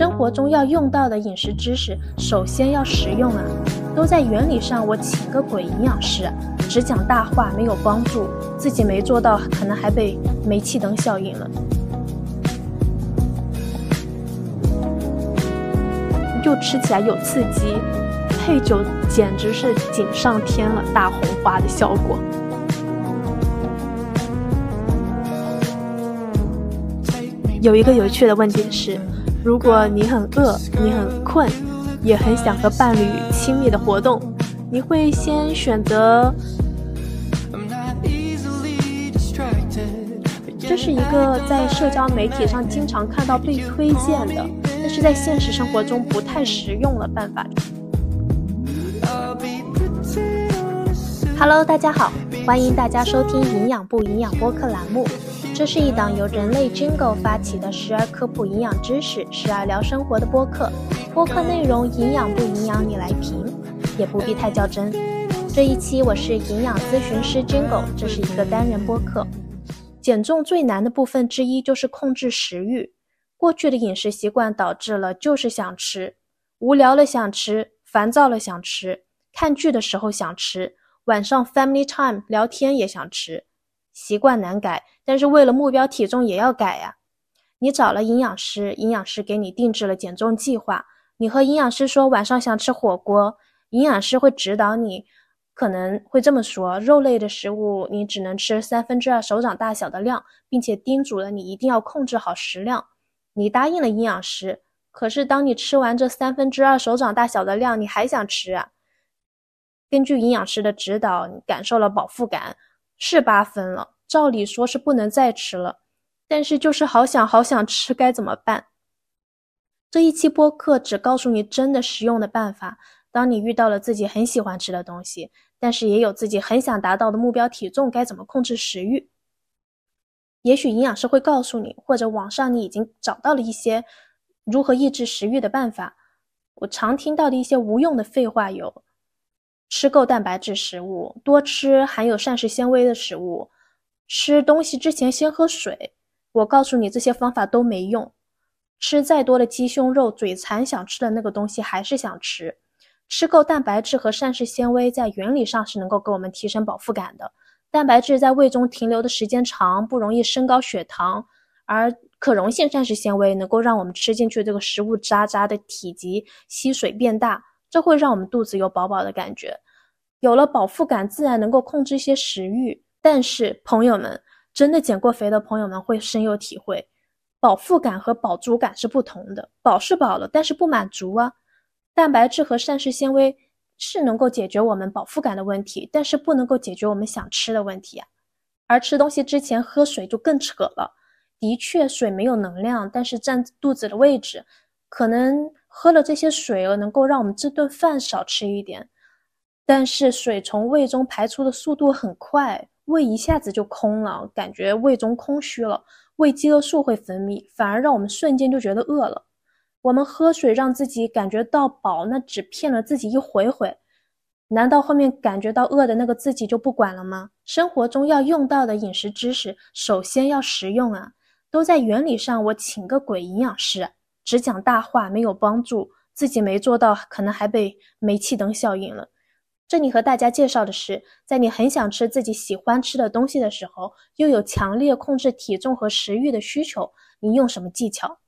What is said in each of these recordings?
生活中要用到的饮食知识，首先要实用啊！都在原理上，我请个鬼营养师！只讲大话没有帮助，自己没做到，可能还被煤气灯效应了。又吃起来有刺激，配酒简直是锦上添了大红花的效果。有一个有趣的问题是。如果你很饿，你很困，也很想和伴侣亲密的活动，你会先选择？这是一个在社交媒体上经常看到被推荐的，但是在现实生活中不太实用的办法。Hello，大家好，欢迎大家收听营养不营养播客栏目。这是一档由人类 Jingle 发起的时而科普营养知识、时而聊生活的播客。播客内容营养不营养你来评，也不必太较真。这一期我是营养咨询师 Jingle，这是一个单人播客。减重最难的部分之一就是控制食欲。过去的饮食习惯导致了就是想吃，无聊了想吃，烦躁了想吃，看剧的时候想吃，晚上 family time 聊天也想吃。习惯难改，但是为了目标体重也要改呀。你找了营养师，营养师给你定制了减重计划。你和营养师说晚上想吃火锅，营养师会指导你，可能会这么说：肉类的食物你只能吃三分之二手掌大小的量，并且叮嘱了你一定要控制好食量。你答应了营养师，可是当你吃完这三分之二手掌大小的量，你还想吃啊？根据营养师的指导，你感受了饱腹感。是八分了，照理说是不能再吃了，但是就是好想好想吃，该怎么办？这一期播客只告诉你真的实用的办法。当你遇到了自己很喜欢吃的东西，但是也有自己很想达到的目标体重，该怎么控制食欲？也许营养师会告诉你，或者网上你已经找到了一些如何抑制食欲的办法。我常听到的一些无用的废话有。吃够蛋白质食物，多吃含有膳食纤维的食物，吃东西之前先喝水。我告诉你，这些方法都没用。吃再多的鸡胸肉，嘴馋想吃的那个东西还是想吃。吃够蛋白质和膳食纤维，在原理上是能够给我们提升饱腹感的。蛋白质在胃中停留的时间长，不容易升高血糖，而可溶性膳食纤维能够让我们吃进去这个食物渣渣的体积吸水变大。这会让我们肚子有饱饱的感觉，有了饱腹感，自然能够控制一些食欲。但是，朋友们，真的减过肥的朋友们会深有体会，饱腹感和饱足感是不同的。饱是饱了，但是不满足啊。蛋白质和膳食纤维是能够解决我们饱腹感的问题，但是不能够解决我们想吃的问题啊。而吃东西之前喝水就更扯了。的确，水没有能量，但是占肚子的位置，可能。喝了这些水了，能够让我们这顿饭少吃一点，但是水从胃中排出的速度很快，胃一下子就空了，感觉胃中空虚了，胃饥饿素会分泌，反而让我们瞬间就觉得饿了。我们喝水让自己感觉到饱，那只骗了自己一回回，难道后面感觉到饿的那个自己就不管了吗？生活中要用到的饮食知识，首先要实用啊，都在原理上，我请个鬼营养师。只讲大话没有帮助，自己没做到，可能还被煤气灯效应了。这里和大家介绍的是，在你很想吃自己喜欢吃的东西的时候，又有强烈控制体重和食欲的需求，你用什么技巧？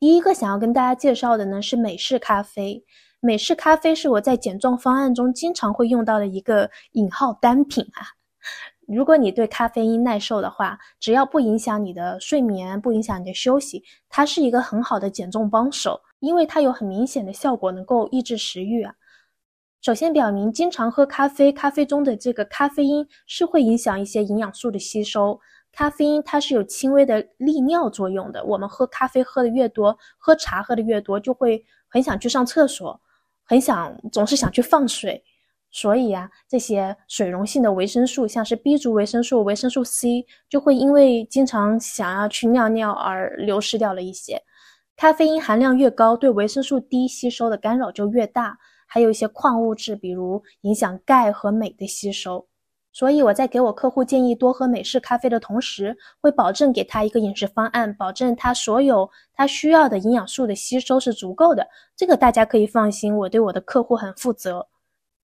第一个想要跟大家介绍的呢是美式咖啡。美式咖啡是我在减重方案中经常会用到的一个引号单品啊。如果你对咖啡因耐受的话，只要不影响你的睡眠，不影响你的休息，它是一个很好的减重帮手，因为它有很明显的效果，能够抑制食欲啊。首先表明，经常喝咖啡，咖啡中的这个咖啡因是会影响一些营养素的吸收。咖啡因它是有轻微的利尿作用的，我们喝咖啡喝的越多，喝茶喝的越多，就会很想去上厕所，很想总是想去放水。所以呀，这些水溶性的维生素，像是 B 族维生素、维生素 C，就会因为经常想要去尿尿而流失掉了一些。咖啡因含量越高，对维生素 D 吸收的干扰就越大。还有一些矿物质，比如影响钙和镁的吸收。所以我在给我客户建议多喝美式咖啡的同时，会保证给他一个饮食方案，保证他所有他需要的营养素的吸收是足够的。这个大家可以放心，我对我的客户很负责。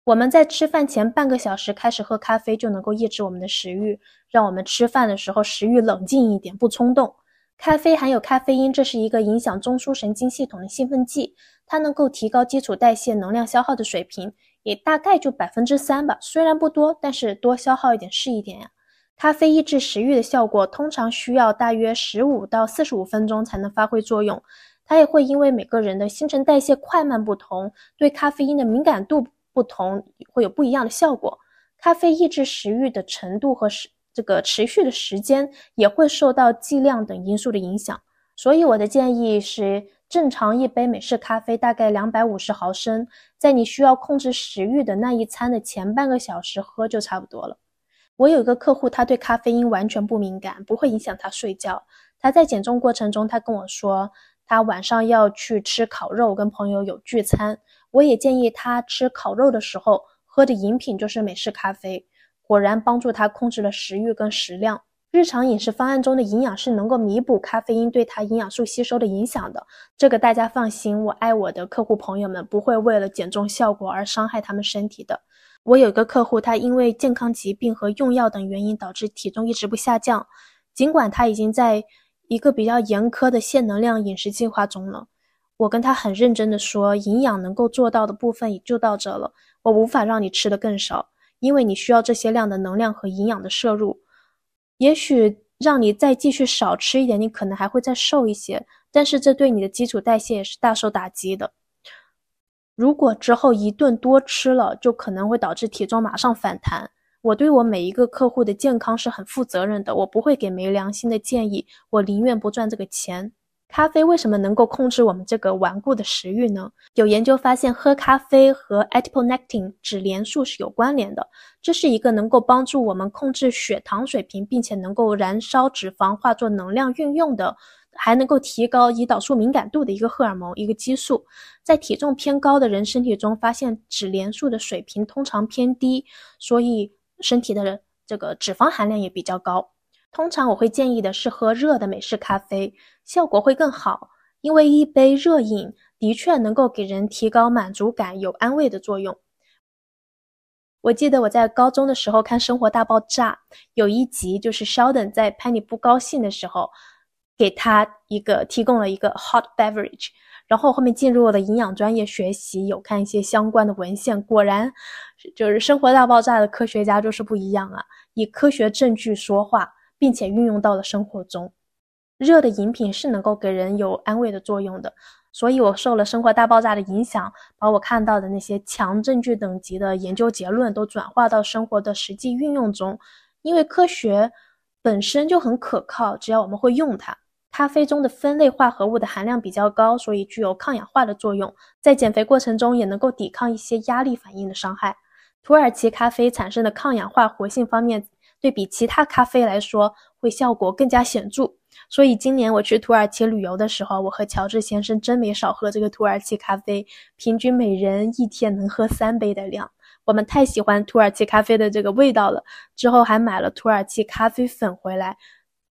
我们在吃饭前半个小时开始喝咖啡，就能够抑制我们的食欲，让我们吃饭的时候食欲冷静一点，不冲动。咖啡含有咖啡因，这是一个影响中枢神经系统的兴奋剂，它能够提高基础代谢能量消耗的水平。也大概就百分之三吧，虽然不多，但是多消耗一点是一点呀。咖啡抑制食欲的效果通常需要大约十五到四十五分钟才能发挥作用。它也会因为每个人的新陈代谢快慢不同，对咖啡因的敏感度不同，会有不一样的效果。咖啡抑制食欲的程度和时这个持续的时间也会受到剂量等因素的影响。所以我的建议是。正常一杯美式咖啡大概两百五十毫升，在你需要控制食欲的那一餐的前半个小时喝就差不多了。我有一个客户，他对咖啡因完全不敏感，不会影响他睡觉。他在减重过程中，他跟我说，他晚上要去吃烤肉，跟朋友有聚餐。我也建议他吃烤肉的时候喝的饮品就是美式咖啡，果然帮助他控制了食欲跟食量。日常饮食方案中的营养是能够弥补咖啡因对它营养素吸收的影响的，这个大家放心，我爱我的客户朋友们不会为了减重效果而伤害他们身体的。我有一个客户，他因为健康疾病和用药等原因导致体重一直不下降，尽管他已经在一个比较严苛的限能量饮食计划中了，我跟他很认真的说，营养能够做到的部分也就到这了，我无法让你吃的更少，因为你需要这些量的能量和营养的摄入。也许让你再继续少吃一点，你可能还会再瘦一些，但是这对你的基础代谢也是大受打击的。如果之后一顿多吃了，就可能会导致体重马上反弹。我对我每一个客户的健康是很负责任的，我不会给没良心的建议，我宁愿不赚这个钱。咖啡为什么能够控制我们这个顽固的食欲呢？有研究发现，喝咖啡和 adiponectin 脂连素是有关联的。这是一个能够帮助我们控制血糖水平，并且能够燃烧脂肪化作能量运用的，还能够提高胰岛素敏感度的一个荷尔蒙，一个激素。在体重偏高的人身体中，发现脂连素的水平通常偏低，所以身体的这个脂肪含量也比较高。通常我会建议的是喝热的美式咖啡，效果会更好，因为一杯热饮的确能够给人提高满足感，有安慰的作用。我记得我在高中的时候看《生活大爆炸》，有一集就是 Sheldon 在 Penny 不高兴的时候，给他一个提供了一个 hot beverage，然后后面进入了营养专业学习，有看一些相关的文献，果然就是《生活大爆炸》的科学家就是不一样啊，以科学证据说话。并且运用到了生活中，热的饮品是能够给人有安慰的作用的。所以我受了《生活大爆炸》的影响，把我看到的那些强证据等级的研究结论都转化到生活的实际运用中。因为科学本身就很可靠，只要我们会用它。咖啡中的酚类化合物的含量比较高，所以具有抗氧化的作用，在减肥过程中也能够抵抗一些压力反应的伤害。土耳其咖啡产生的抗氧化活性方面。对比其他咖啡来说，会效果更加显著。所以今年我去土耳其旅游的时候，我和乔治先生真没少喝这个土耳其咖啡，平均每人一天能喝三杯的量。我们太喜欢土耳其咖啡的这个味道了，之后还买了土耳其咖啡粉回来。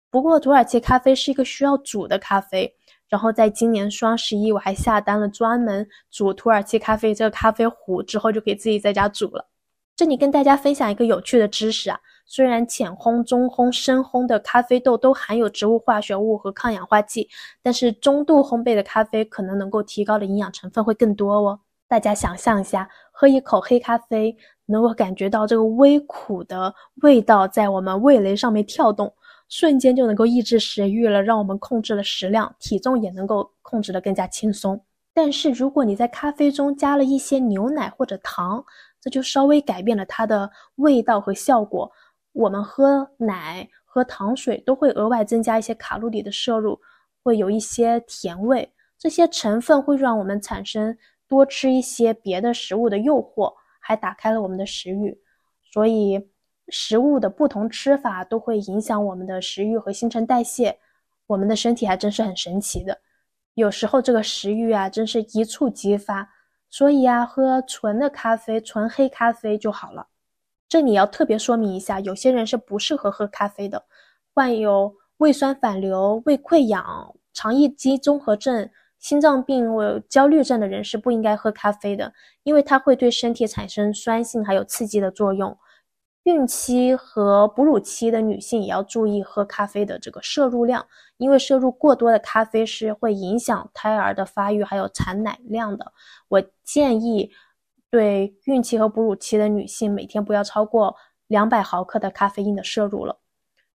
不过土耳其咖啡是一个需要煮的咖啡，然后在今年双十一我还下单了专门煮土耳其咖啡这个咖啡壶，之后就可以自己在家煮了。这里跟大家分享一个有趣的知识啊。虽然浅烘、中烘、深烘的咖啡豆都含有植物化学物和抗氧化剂，但是中度烘焙的咖啡可能能够提高的营养成分会更多哦。大家想象一下，喝一口黑咖啡，能够感觉到这个微苦的味道在我们味蕾上面跳动，瞬间就能够抑制食欲了，让我们控制了食量，体重也能够控制的更加轻松。但是如果你在咖啡中加了一些牛奶或者糖，这就稍微改变了它的味道和效果。我们喝奶、喝糖水都会额外增加一些卡路里的摄入，会有一些甜味，这些成分会让我们产生多吃一些别的食物的诱惑，还打开了我们的食欲。所以，食物的不同吃法都会影响我们的食欲和新陈代谢。我们的身体还真是很神奇的，有时候这个食欲啊，真是一触即发。所以啊，喝纯的咖啡、纯黑咖啡就好了。这里要特别说明一下，有些人是不适合喝咖啡的，患有胃酸反流、胃溃疡、肠易激综合症、心脏病或焦虑症的人是不应该喝咖啡的，因为它会对身体产生酸性还有刺激的作用。孕期和哺乳期的女性也要注意喝咖啡的这个摄入量，因为摄入过多的咖啡是会影响胎儿的发育还有产奶量的。我建议。对孕期和哺乳期的女性，每天不要超过两百毫克的咖啡因的摄入了。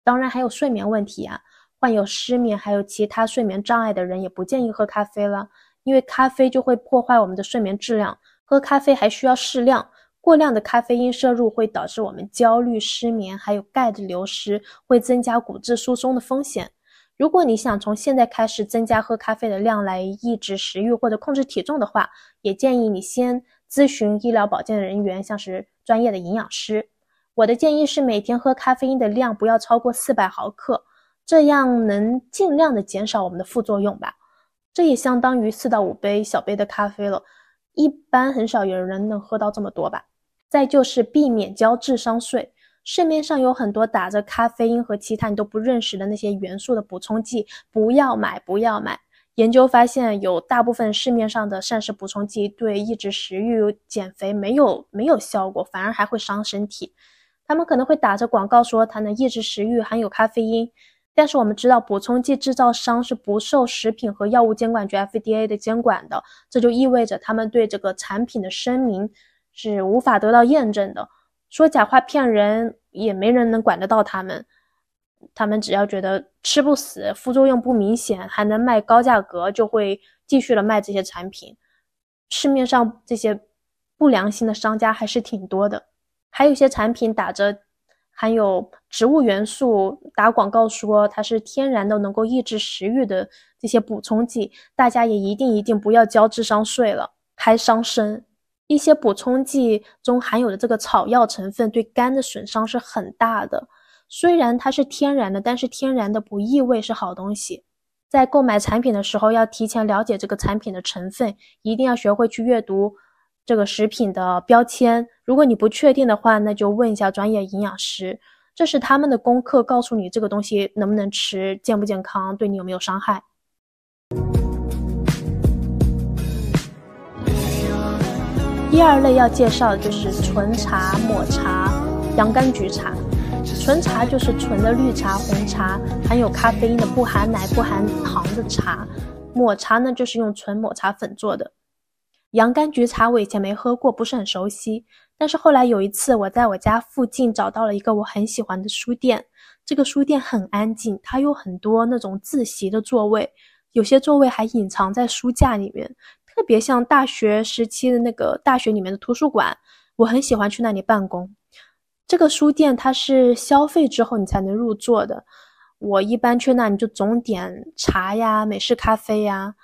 当然，还有睡眠问题啊，患有失眠还有其他睡眠障碍的人也不建议喝咖啡了，因为咖啡就会破坏我们的睡眠质量。喝咖啡还需要适量，过量的咖啡因摄入会导致我们焦虑、失眠，还有钙的流失，会增加骨质疏松的风险。如果你想从现在开始增加喝咖啡的量来抑制食欲或者控制体重的话，也建议你先。咨询医疗保健人员，像是专业的营养师。我的建议是每天喝咖啡因的量不要超过四百毫克，这样能尽量的减少我们的副作用吧。这也相当于四到五杯小杯的咖啡了，一般很少有人能喝到这么多吧。再就是避免交智商税，市面上有很多打着咖啡因和其他你都不认识的那些元素的补充剂，不要买，不要买。研究发现，有大部分市面上的膳食补充剂对抑制食欲、减肥没有没有效果，反而还会伤身体。他们可能会打着广告说它能抑制食欲，含有咖啡因，但是我们知道补充剂制造商是不受食品和药物监管局 FDA 的监管的，这就意味着他们对这个产品的声明是无法得到验证的。说假话骗人，也没人能管得到他们。他们只要觉得吃不死，副作用不明显，还能卖高价格，就会继续的卖这些产品。市面上这些不良心的商家还是挺多的，还有一些产品打着含有植物元素，打广告说它是天然的，能够抑制食欲的这些补充剂，大家也一定一定不要交智商税了，还伤身。一些补充剂中含有的这个草药成分对肝的损伤是很大的。虽然它是天然的，但是天然的不意味是好东西。在购买产品的时候，要提前了解这个产品的成分，一定要学会去阅读这个食品的标签。如果你不确定的话，那就问一下专业营养师，这是他们的功课，告诉你这个东西能不能吃，健不健康，对你有没有伤害。第二类要介绍的就是纯茶、抹茶、洋甘菊茶。纯茶就是纯的绿茶、红茶，含有咖啡因的、不含奶、不含糖的茶。抹茶呢，就是用纯抹茶粉做的。洋甘菊茶我以前没喝过，不是很熟悉。但是后来有一次，我在我家附近找到了一个我很喜欢的书店。这个书店很安静，它有很多那种自习的座位，有些座位还隐藏在书架里面，特别像大学时期的那个大学里面的图书馆。我很喜欢去那里办公。这个书店它是消费之后你才能入座的。我一般去那你就总点茶呀、美式咖啡呀，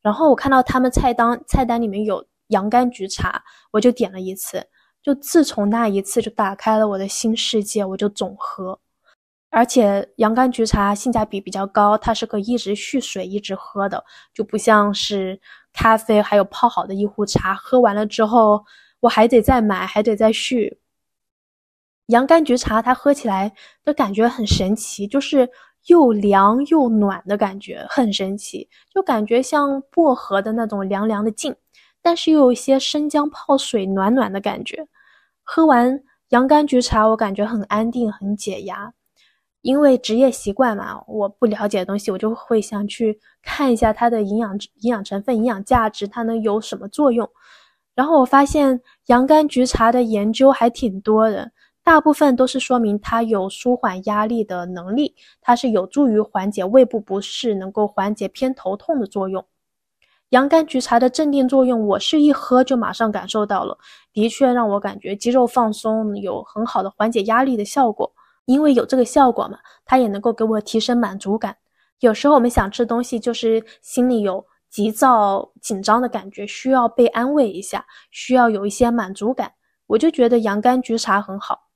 然后我看到他们菜单菜单里面有洋甘菊茶，我就点了一次。就自从那一次就打开了我的新世界，我就总喝。而且洋甘菊茶性价比比较高，它是可以一直续水一直喝的，就不像是咖啡还有泡好的一壶茶，喝完了之后我还得再买，还得再续。洋甘菊茶，它喝起来的感觉很神奇，就是又凉又暖的感觉，很神奇，就感觉像薄荷的那种凉凉的劲，但是又有一些生姜泡水暖暖的感觉。喝完洋甘菊茶，我感觉很安定，很解压。因为职业习惯嘛，我不了解的东西，我就会想去看一下它的营养营养成分、营养价值，它能有什么作用。然后我发现洋甘菊茶的研究还挺多的。大部分都是说明它有舒缓压力的能力，它是有助于缓解胃部不适，能够缓解偏头痛的作用。洋甘菊茶的镇定作用，我是一喝就马上感受到了，的确让我感觉肌肉放松，有很好的缓解压力的效果。因为有这个效果嘛，它也能够给我提升满足感。有时候我们想吃东西，就是心里有急躁、紧张的感觉，需要被安慰一下，需要有一些满足感，我就觉得洋甘菊茶很好。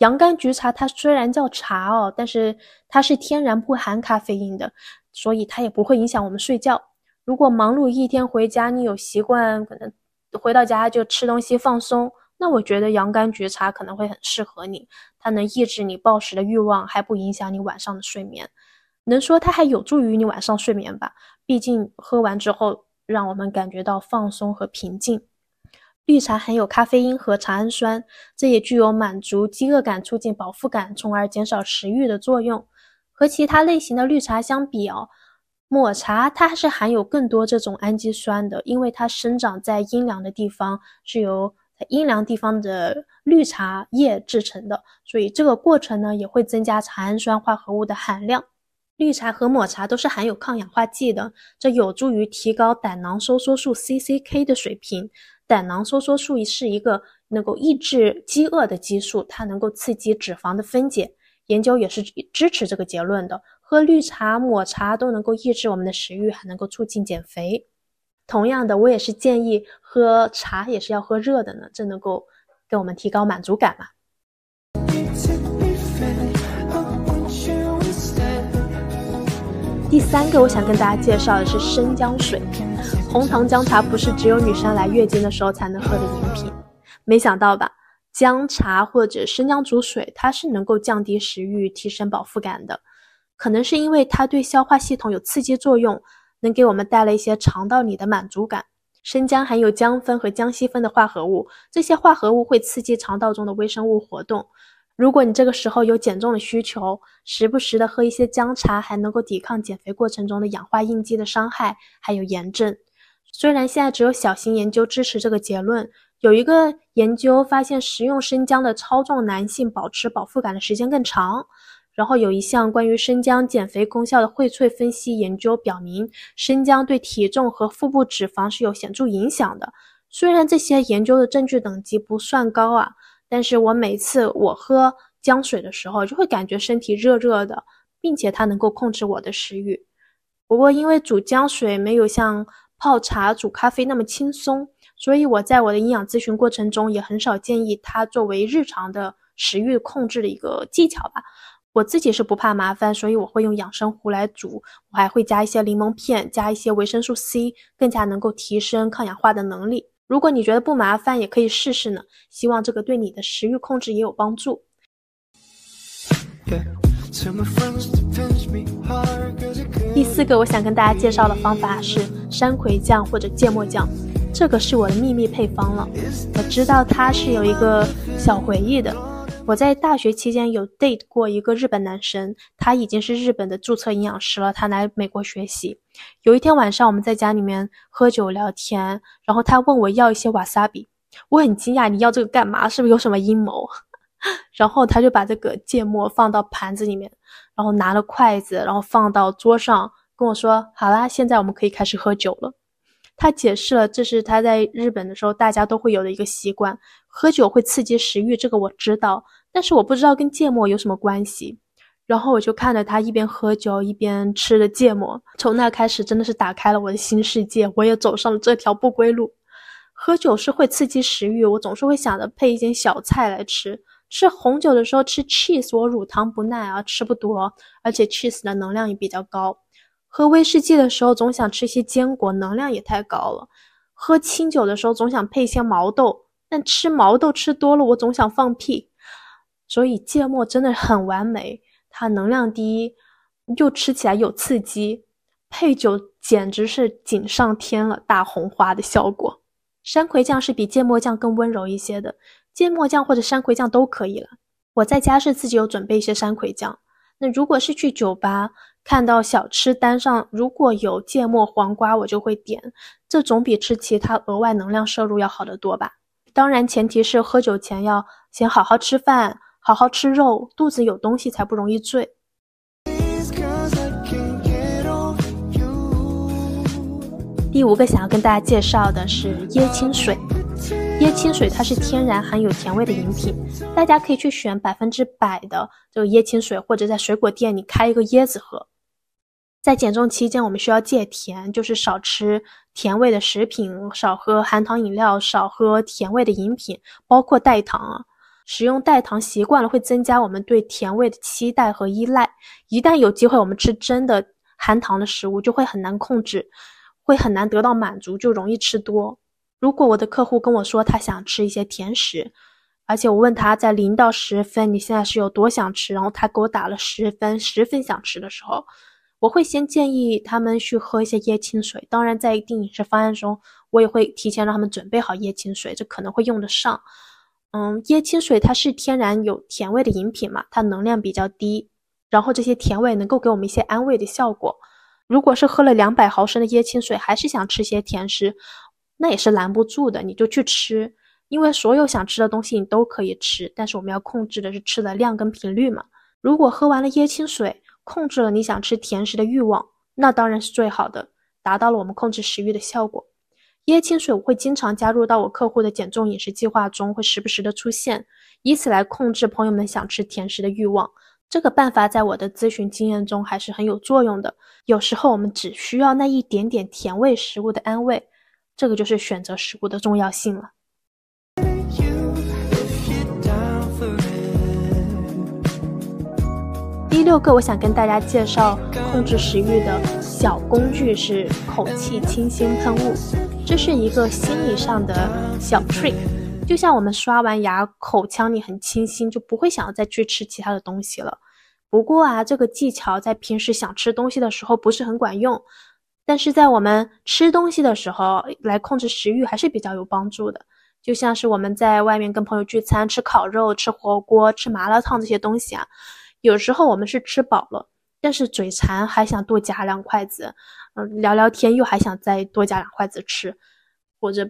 洋甘菊茶它虽然叫茶哦，但是它是天然不含咖啡因的，所以它也不会影响我们睡觉。如果忙碌一天回家，你有习惯可能回到家就吃东西放松，那我觉得洋甘菊茶可能会很适合你，它能抑制你暴食的欲望，还不影响你晚上的睡眠。能说它还有助于你晚上睡眠吧？毕竟喝完之后，让我们感觉到放松和平静。绿茶含有咖啡因和茶氨酸，这也具有满足饥饿感、促进饱腹感，从而减少食欲的作用。和其他类型的绿茶相比哦，抹茶它是含有更多这种氨基酸的，因为它生长在阴凉的地方，是由阴凉地方的绿茶叶制成的，所以这个过程呢也会增加茶氨酸化合物的含量。绿茶和抹茶都是含有抗氧化剂的，这有助于提高胆囊收缩素 CCK 的水平。胆囊收缩素是一个能够抑制饥饿的激素，它能够刺激脂肪的分解。研究也是支持这个结论的。喝绿茶、抹茶都能够抑制我们的食欲，还能够促进减肥。同样的，我也是建议喝茶也是要喝热的呢，这能够给我们提高满足感嘛。第三个我想跟大家介绍的是生姜水。红糖姜茶不是只有女生来月经的时候才能喝的饮品，没想到吧？姜茶或者生姜煮水，它是能够降低食欲、提升饱腹感的。可能是因为它对消化系统有刺激作用，能给我们带来一些肠道里的满足感。生姜含有姜酚和姜烯酚的化合物，这些化合物会刺激肠道中的微生物活动。如果你这个时候有减重的需求，时不时的喝一些姜茶，还能够抵抗减肥过程中的氧化应激的伤害，还有炎症。虽然现在只有小型研究支持这个结论，有一个研究发现食用生姜的超重男性保持饱腹感的时间更长。然后有一项关于生姜减肥功效的荟萃分析研究表明，生姜对体重和腹部脂肪是有显著影响的。虽然这些研究的证据等级不算高啊，但是我每次我喝姜水的时候，就会感觉身体热热的，并且它能够控制我的食欲。不过因为煮姜水没有像泡茶、煮咖啡那么轻松，所以我在我的营养咨询过程中也很少建议它作为日常的食欲控制的一个技巧吧。我自己是不怕麻烦，所以我会用养生壶来煮，我还会加一些柠檬片，加一些维生素 C，更加能够提升抗氧化的能力。如果你觉得不麻烦，也可以试试呢。希望这个对你的食欲控制也有帮助。对第四个我想跟大家介绍的方法是山葵酱或者芥末酱，这个是我的秘密配方了。我知道它是有一个小回忆的。我在大学期间有 date 过一个日本男生，他已经是日本的注册营养师了。他来美国学习。有一天晚上我们在家里面喝酒聊天，然后他问我要一些瓦萨比，我很惊讶，你要这个干嘛？是不是有什么阴谋？然后他就把这个芥末放到盘子里面。然后拿了筷子，然后放到桌上，跟我说：“好啦，现在我们可以开始喝酒了。”他解释了，这是他在日本的时候大家都会有的一个习惯，喝酒会刺激食欲，这个我知道，但是我不知道跟芥末有什么关系。然后我就看着他一边喝酒一边吃着芥末，从那开始真的是打开了我的新世界，我也走上了这条不归路。喝酒是会刺激食欲，我总是会想着配一点小菜来吃。吃红酒的时候吃 cheese，我乳糖不耐啊，吃不多，而且 cheese 的能量也比较高。喝威士忌的时候总想吃一些坚果，能量也太高了。喝清酒的时候总想配一些毛豆，但吃毛豆吃多了我总想放屁。所以芥末真的很完美，它能量低，又吃起来有刺激，配酒简直是锦上添了大红花的效果。山葵酱是比芥末酱更温柔一些的。芥末酱或者山葵酱都可以了。我在家是自己有准备一些山葵酱。那如果是去酒吧看到小吃单上如果有芥末黄瓜，我就会点。这总比吃其他额外能量摄入要好得多吧？当然，前提是喝酒前要先好好吃饭，好好吃肉，肚子有东西才不容易醉。第五个想要跟大家介绍的是椰青水。椰青水它是天然含有甜味的饮品，大家可以去选百分之百的这个椰青水，或者在水果店里开一个椰子喝。在减重期间，我们需要戒甜，就是少吃甜味的食品，少喝含糖饮料，少喝甜味的饮品，包括代糖啊。使用代糖习惯了，会增加我们对甜味的期待和依赖。一旦有机会我们吃真的含糖的食物，就会很难控制，会很难得到满足，就容易吃多。如果我的客户跟我说他想吃一些甜食，而且我问他在零到十分你现在是有多想吃，然后他给我打了十分，十分想吃的时候，我会先建议他们去喝一些椰青水。当然，在一定饮食方案中，我也会提前让他们准备好椰青水，这可能会用得上。嗯，椰青水它是天然有甜味的饮品嘛，它能量比较低，然后这些甜味能够给我们一些安慰的效果。如果是喝了两百毫升的椰青水，还是想吃些甜食。那也是拦不住的，你就去吃，因为所有想吃的东西你都可以吃，但是我们要控制的是吃的量跟频率嘛。如果喝完了椰青水，控制了你想吃甜食的欲望，那当然是最好的，达到了我们控制食欲的效果。椰青水我会经常加入到我客户的减重饮食计划中，会时不时的出现，以此来控制朋友们想吃甜食的欲望。这个办法在我的咨询经验中还是很有作用的。有时候我们只需要那一点点甜味食物的安慰。这个就是选择食物的重要性了。第六个，我想跟大家介绍控制食欲的小工具是口气清新喷雾。这是一个心理上的小 trick，就像我们刷完牙，口腔里很清新，就不会想要再去吃其他的东西了。不过啊，这个技巧在平时想吃东西的时候不是很管用。但是在我们吃东西的时候，来控制食欲还是比较有帮助的。就像是我们在外面跟朋友聚餐，吃烤肉、吃火锅、吃麻辣烫这些东西啊，有时候我们是吃饱了，但是嘴馋还想多夹两筷子，嗯，聊聊天又还想再多夹两筷子吃，或者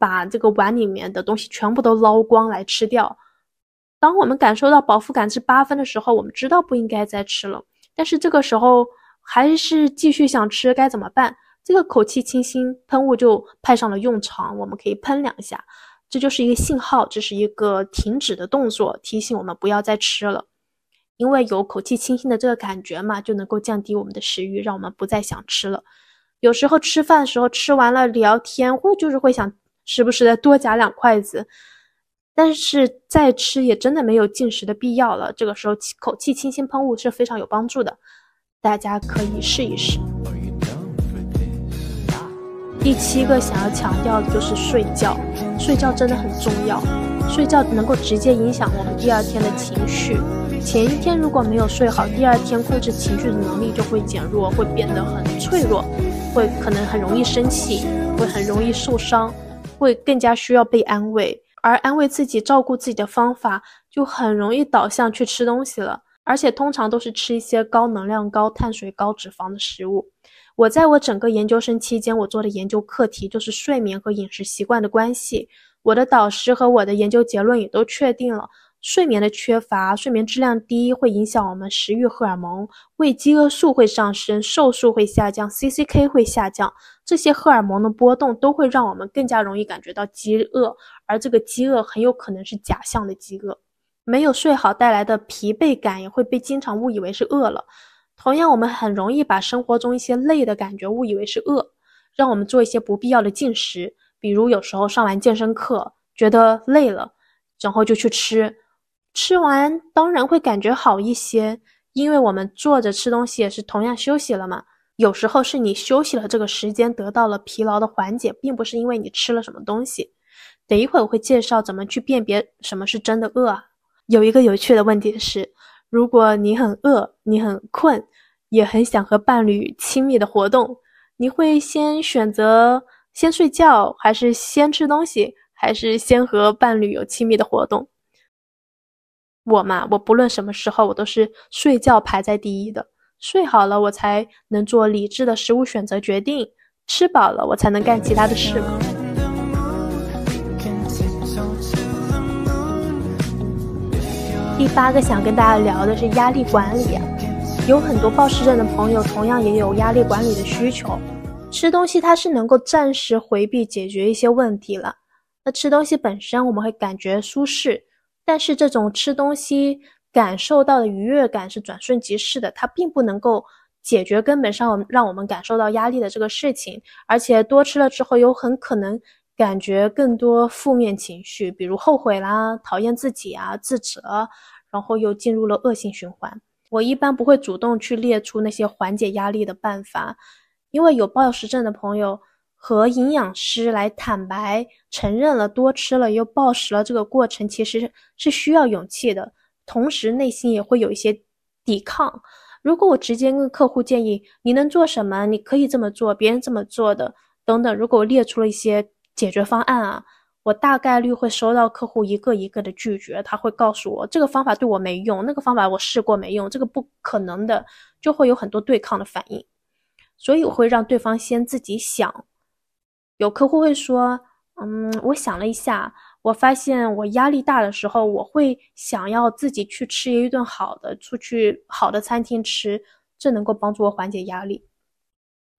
把这个碗里面的东西全部都捞光来吃掉。当我们感受到饱腹感是八分的时候，我们知道不应该再吃了，但是这个时候。还是继续想吃该怎么办？这个口气清新喷雾就派上了用场，我们可以喷两下，这就是一个信号，这是一个停止的动作，提醒我们不要再吃了。因为有口气清新的这个感觉嘛，就能够降低我们的食欲，让我们不再想吃了。有时候吃饭的时候吃完了聊天，或就是会想时不时的多夹两筷子，但是再吃也真的没有进食的必要了。这个时候口气清新喷雾是非常有帮助的。大家可以试一试。第七个想要强调的就是睡觉，睡觉真的很重要，睡觉能够直接影响我们第二天的情绪。前一天如果没有睡好，第二天控制情绪的能力就会减弱，会变得很脆弱，会可能很容易生气，会很容易受伤，会更加需要被安慰。而安慰自己、照顾自己的方法，就很容易导向去吃东西了。而且通常都是吃一些高能量、高碳水、高脂肪的食物。我在我整个研究生期间，我做的研究课题就是睡眠和饮食习惯的关系。我的导师和我的研究结论也都确定了，睡眠的缺乏、睡眠质量低会影响我们食欲荷尔蒙，胃饥饿素会上升，瘦素会下降，CCK 会下降。这些荷尔蒙的波动都会让我们更加容易感觉到饥饿，而这个饥饿很有可能是假象的饥饿。没有睡好带来的疲惫感也会被经常误以为是饿了。同样，我们很容易把生活中一些累的感觉误以为是饿，让我们做一些不必要的进食。比如，有时候上完健身课觉得累了，然后就去吃，吃完当然会感觉好一些，因为我们坐着吃东西也是同样休息了嘛。有时候是你休息了这个时间得到了疲劳的缓解，并不是因为你吃了什么东西。等一会儿我会介绍怎么去辨别什么是真的饿啊。有一个有趣的问题是：如果你很饿，你很困，也很想和伴侣亲密的活动，你会先选择先睡觉，还是先吃东西，还是先和伴侣有亲密的活动？我嘛，我不论什么时候，我都是睡觉排在第一的。睡好了，我才能做理智的食物选择决定；吃饱了，我才能干其他的事嘛。第八个想跟大家聊的是压力管理，有很多暴食症的朋友同样也有压力管理的需求。吃东西它是能够暂时回避解决一些问题了，那吃东西本身我们会感觉舒适，但是这种吃东西感受到的愉悦感是转瞬即逝的，它并不能够解决根本上让我们感受到压力的这个事情，而且多吃了之后有很可能感觉更多负面情绪，比如后悔啦、讨厌自己啊、自责。然后又进入了恶性循环。我一般不会主动去列出那些缓解压力的办法，因为有暴食症的朋友和营养师来坦白承认了多吃了又暴食了这个过程，其实是需要勇气的，同时内心也会有一些抵抗。如果我直接跟客户建议你能做什么，你可以这么做，别人这么做的等等，如果我列出了一些解决方案啊，我大概率会收到客户一个一个的拒绝，他会告诉我这个方法对我没用，那个方法我试过没用，这个不可能的，就会有很多对抗的反应，所以我会让对方先自己想。有客户会说，嗯，我想了一下。我发现我压力大的时候，我会想要自己去吃一顿好的，出去好的餐厅吃，这能够帮助我缓解压力。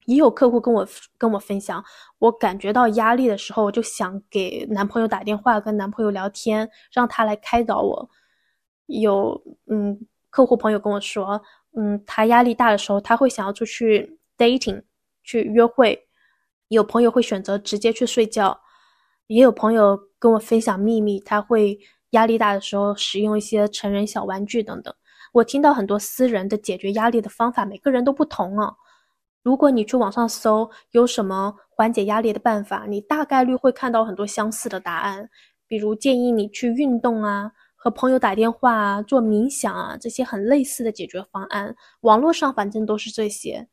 也有客户跟我跟我分享，我感觉到压力的时候，我就想给男朋友打电话，跟男朋友聊天，让他来开导我。有嗯，客户朋友跟我说，嗯，他压力大的时候，他会想要出去 dating 去约会。有朋友会选择直接去睡觉。也有朋友跟我分享秘密，他会压力大的时候使用一些成人小玩具等等。我听到很多私人的解决压力的方法，每个人都不同啊。如果你去网上搜有什么缓解压力的办法，你大概率会看到很多相似的答案，比如建议你去运动啊，和朋友打电话啊，做冥想啊，这些很类似的解决方案。网络上反正都是这些，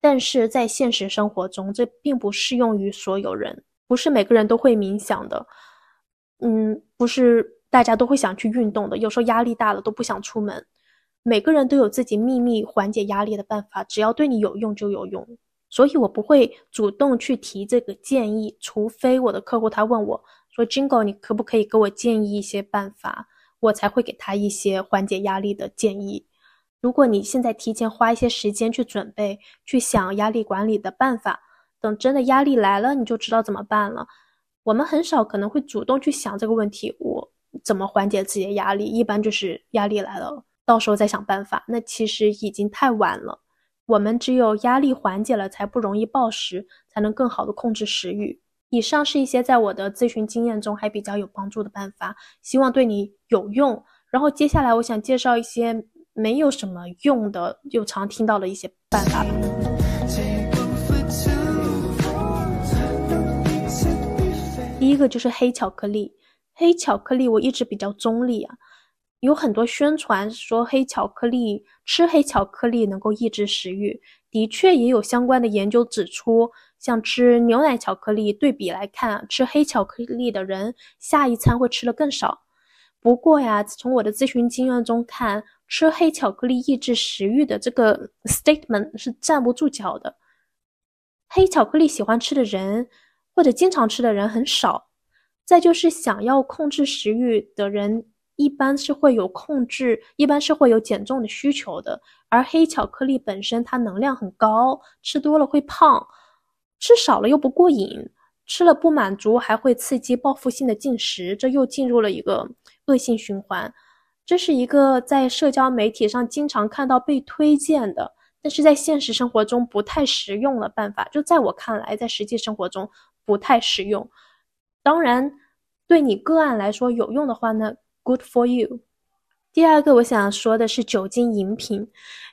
但是在现实生活中，这并不适用于所有人。不是每个人都会冥想的，嗯，不是大家都会想去运动的。有时候压力大了都不想出门。每个人都有自己秘密缓解压力的办法，只要对你有用就有用。所以我不会主动去提这个建议，除非我的客户他问我说：“Jingle，你可不可以给我建议一些办法？”我才会给他一些缓解压力的建议。如果你现在提前花一些时间去准备，去想压力管理的办法。等真的压力来了，你就知道怎么办了。我们很少可能会主动去想这个问题，我怎么缓解自己的压力？一般就是压力来了，到时候再想办法。那其实已经太晚了。我们只有压力缓解了，才不容易暴食，才能更好的控制食欲。以上是一些在我的咨询经验中还比较有帮助的办法，希望对你有用。然后接下来我想介绍一些没有什么用的，又常听到的一些办法。第一个就是黑巧克力，黑巧克力我一直比较中立啊，有很多宣传说黑巧克力吃黑巧克力能够抑制食欲，的确也有相关的研究指出，像吃牛奶巧克力对比来看，吃黑巧克力的人下一餐会吃的更少。不过呀，从我的咨询经验中看，吃黑巧克力抑制食欲的这个 statement 是站不住脚的，黑巧克力喜欢吃的人。或者经常吃的人很少，再就是想要控制食欲的人，一般是会有控制，一般是会有减重的需求的。而黑巧克力本身它能量很高，吃多了会胖，吃少了又不过瘾，吃了不满足还会刺激报复性的进食，这又进入了一个恶性循环。这是一个在社交媒体上经常看到被推荐的，但是在现实生活中不太实用的办法。就在我看来，在实际生活中。不太实用，当然，对你个案来说有用的话呢，good for you。第二个我想说的是酒精饮品，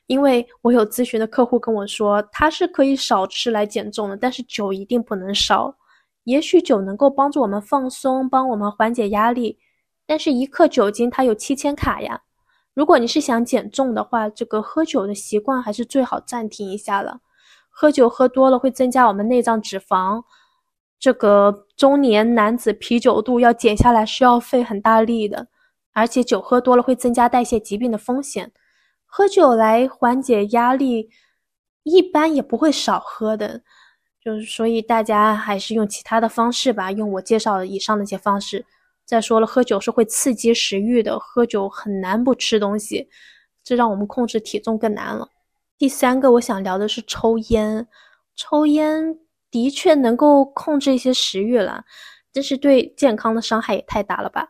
因为我有咨询的客户跟我说，他是可以少吃来减重的，但是酒一定不能少。也许酒能够帮助我们放松，帮我们缓解压力，但是一克酒精它有七千卡呀。如果你是想减重的话，这个喝酒的习惯还是最好暂停一下了。喝酒喝多了会增加我们内脏脂肪。这个中年男子啤酒肚要减下来是要费很大力的，而且酒喝多了会增加代谢疾病的风险。喝酒来缓解压力，一般也不会少喝的，就是所以大家还是用其他的方式吧，用我介绍的以上那些方式。再说了，喝酒是会刺激食欲的，喝酒很难不吃东西，这让我们控制体重更难了。第三个我想聊的是抽烟，抽烟。的确能够控制一些食欲了，但是对健康的伤害也太大了吧！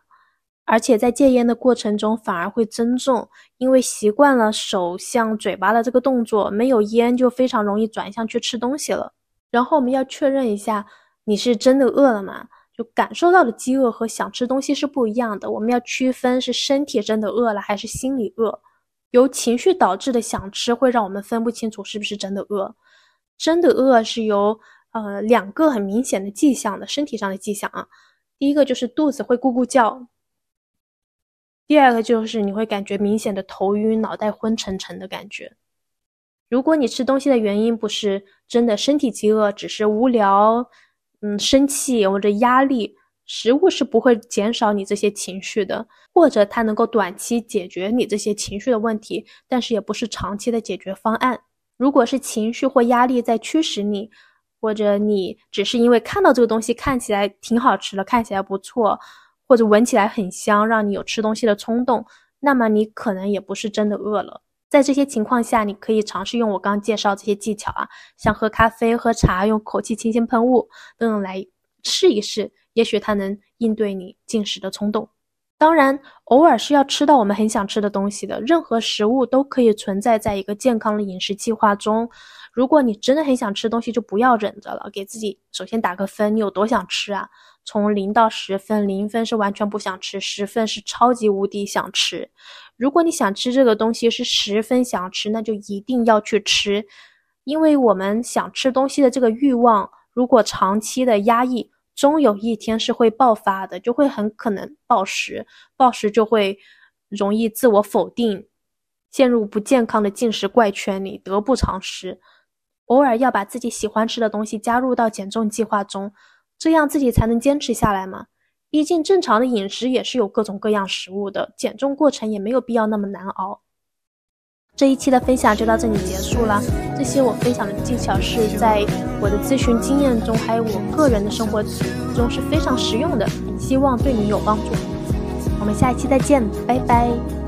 而且在戒烟的过程中反而会增重，因为习惯了手向嘴巴的这个动作，没有烟就非常容易转向去吃东西了。然后我们要确认一下，你是真的饿了吗？就感受到的饥饿和想吃东西是不一样的，我们要区分是身体真的饿了还是心理饿。由情绪导致的想吃会让我们分不清楚是不是真的饿，真的饿是由。呃两个很明显的迹象的身体上的迹象啊。第一个就是肚子会咕咕叫，第二个就是你会感觉明显的头晕、脑袋昏沉沉的感觉。如果你吃东西的原因不是真的身体饥饿，只是无聊、嗯生气或者压力，食物是不会减少你这些情绪的，或者它能够短期解决你这些情绪的问题，但是也不是长期的解决方案。如果是情绪或压力在驱使你，或者你只是因为看到这个东西看起来挺好吃的，看起来不错，或者闻起来很香，让你有吃东西的冲动，那么你可能也不是真的饿了。在这些情况下，你可以尝试用我刚介绍这些技巧啊，像喝咖啡、喝茶，用口气清新喷雾等等来试一试，也许它能应对你进食的冲动。当然，偶尔是要吃到我们很想吃的东西的。任何食物都可以存在在一个健康的饮食计划中。如果你真的很想吃东西，就不要忍着了，给自己首先打个分，你有多想吃啊？从零到十分，零分是完全不想吃，十分是超级无敌想吃。如果你想吃这个东西是十分想吃，那就一定要去吃，因为我们想吃东西的这个欲望，如果长期的压抑，终有一天是会爆发的，就会很可能暴食，暴食就会容易自我否定，陷入不健康的进食怪圈里，得不偿失。偶尔要把自己喜欢吃的东西加入到减重计划中，这样自己才能坚持下来嘛。毕竟正常的饮食也是有各种各样食物的，减重过程也没有必要那么难熬。这一期的分享就到这里结束了。这些我分享的技巧是在我的咨询经验中，还有我个人的生活中是非常实用的，希望对你有帮助。我们下一期再见，拜拜。